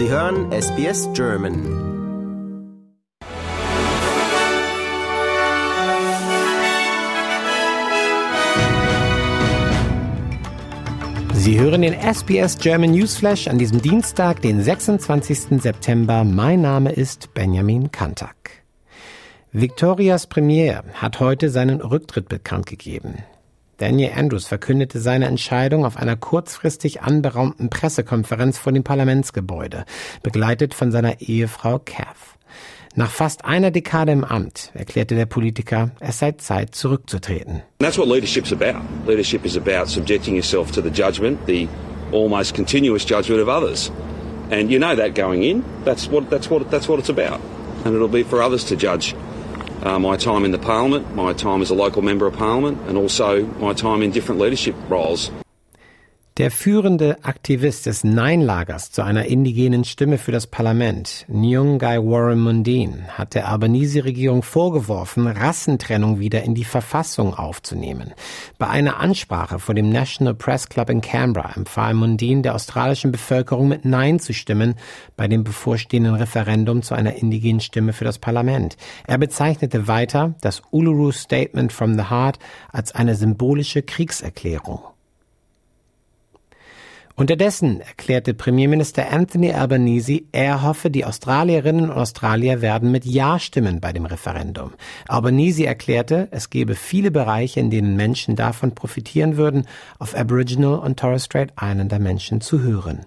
Sie hören SBS German. Sie hören den SBS German Newsflash an diesem Dienstag, den 26. September. Mein Name ist Benjamin Kantak. Victorias Premier hat heute seinen Rücktritt bekannt gegeben. Daniel Andrews verkündete seine Entscheidung auf einer kurzfristig anberaumten Pressekonferenz vor dem Parlamentsgebäude, begleitet von seiner Ehefrau Kath. Nach fast einer Dekade im Amt erklärte der Politiker, es sei Zeit zurückzutreten. That's what leadership's about. Leadership is about subjecting yourself to the judgment, the almost continuous judgment of others. And you know that going in. That's what that's what that's what it's about. And it'll be for others to judge uh, my time in the parliament, my time as a local member of parliament, and also my time in different leadership roles. Der führende Aktivist des Nein-Lagers zu einer indigenen Stimme für das Parlament, Nyungai Warren Mundine, hat der Albanese-Regierung vorgeworfen, Rassentrennung wieder in die Verfassung aufzunehmen. Bei einer Ansprache vor dem National Press Club in Canberra empfahl Mundine der australischen Bevölkerung mit Nein zu stimmen bei dem bevorstehenden Referendum zu einer indigenen Stimme für das Parlament. Er bezeichnete weiter das Uluru Statement from the Heart als eine symbolische Kriegserklärung. Unterdessen erklärte Premierminister Anthony Albanese, er hoffe, die Australierinnen und Australier werden mit Ja stimmen bei dem Referendum. Albanese erklärte, es gebe viele Bereiche, in denen Menschen davon profitieren würden, auf Aboriginal und Torres Strait Islander Menschen zu hören.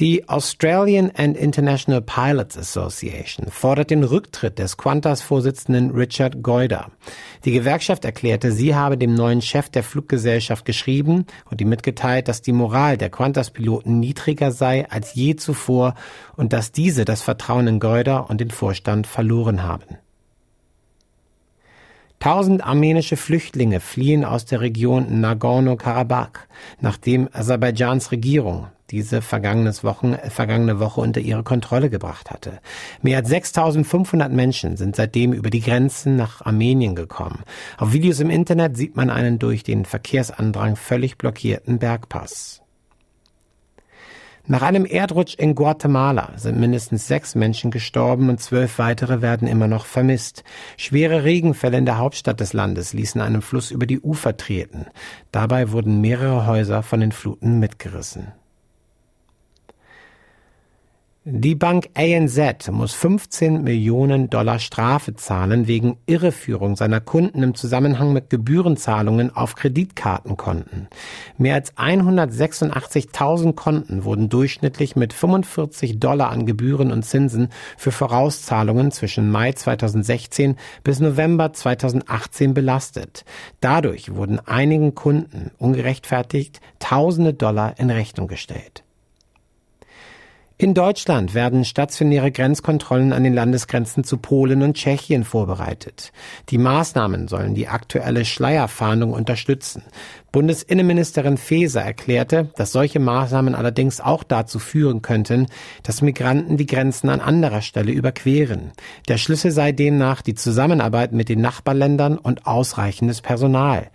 Die Australian and International Pilots Association fordert den Rücktritt des Qantas-Vorsitzenden Richard Goyder. Die Gewerkschaft erklärte, sie habe dem neuen Chef der Fluggesellschaft geschrieben und ihm mitgeteilt, dass die Moral der Qantas-Piloten niedriger sei als je zuvor und dass diese das Vertrauen in Goyder und den Vorstand verloren haben. Tausend armenische Flüchtlinge fliehen aus der Region Nagorno-Karabakh, nachdem Aserbaidschans Regierung diese vergangenes Wochen, vergangene Woche unter ihre Kontrolle gebracht hatte. Mehr als 6500 Menschen sind seitdem über die Grenzen nach Armenien gekommen. Auf Videos im Internet sieht man einen durch den Verkehrsandrang völlig blockierten Bergpass. Nach einem Erdrutsch in Guatemala sind mindestens sechs Menschen gestorben und zwölf weitere werden immer noch vermisst. Schwere Regenfälle in der Hauptstadt des Landes ließen einen Fluss über die Ufer treten. Dabei wurden mehrere Häuser von den Fluten mitgerissen. Die Bank ANZ muss 15 Millionen Dollar Strafe zahlen wegen Irreführung seiner Kunden im Zusammenhang mit Gebührenzahlungen auf Kreditkartenkonten. Mehr als 186.000 Konten wurden durchschnittlich mit 45 Dollar an Gebühren und Zinsen für Vorauszahlungen zwischen Mai 2016 bis November 2018 belastet. Dadurch wurden einigen Kunden ungerechtfertigt Tausende Dollar in Rechnung gestellt. In Deutschland werden stationäre Grenzkontrollen an den Landesgrenzen zu Polen und Tschechien vorbereitet. Die Maßnahmen sollen die aktuelle Schleierfahndung unterstützen. Bundesinnenministerin Faeser erklärte, dass solche Maßnahmen allerdings auch dazu führen könnten, dass Migranten die Grenzen an anderer Stelle überqueren. Der Schlüssel sei demnach die Zusammenarbeit mit den Nachbarländern und ausreichendes Personal.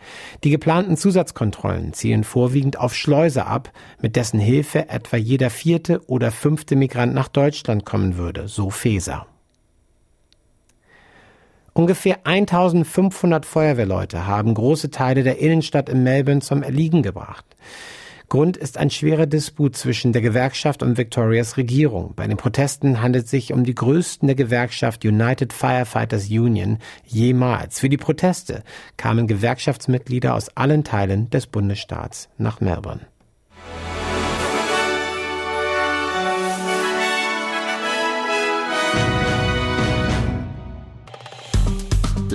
Die geplanten Zusatzkontrollen zielen vorwiegend auf Schleuse ab, mit dessen Hilfe etwa jeder vierte oder fünfte Migrant nach Deutschland kommen würde, so Faeser. Ungefähr 1500 Feuerwehrleute haben große Teile der Innenstadt in Melbourne zum Erliegen gebracht. Grund ist ein schwerer Disput zwischen der Gewerkschaft und Victorias Regierung. Bei den Protesten handelt es sich um die größten der Gewerkschaft United Firefighters Union jemals. Für die Proteste kamen Gewerkschaftsmitglieder aus allen Teilen des Bundesstaats nach Melbourne.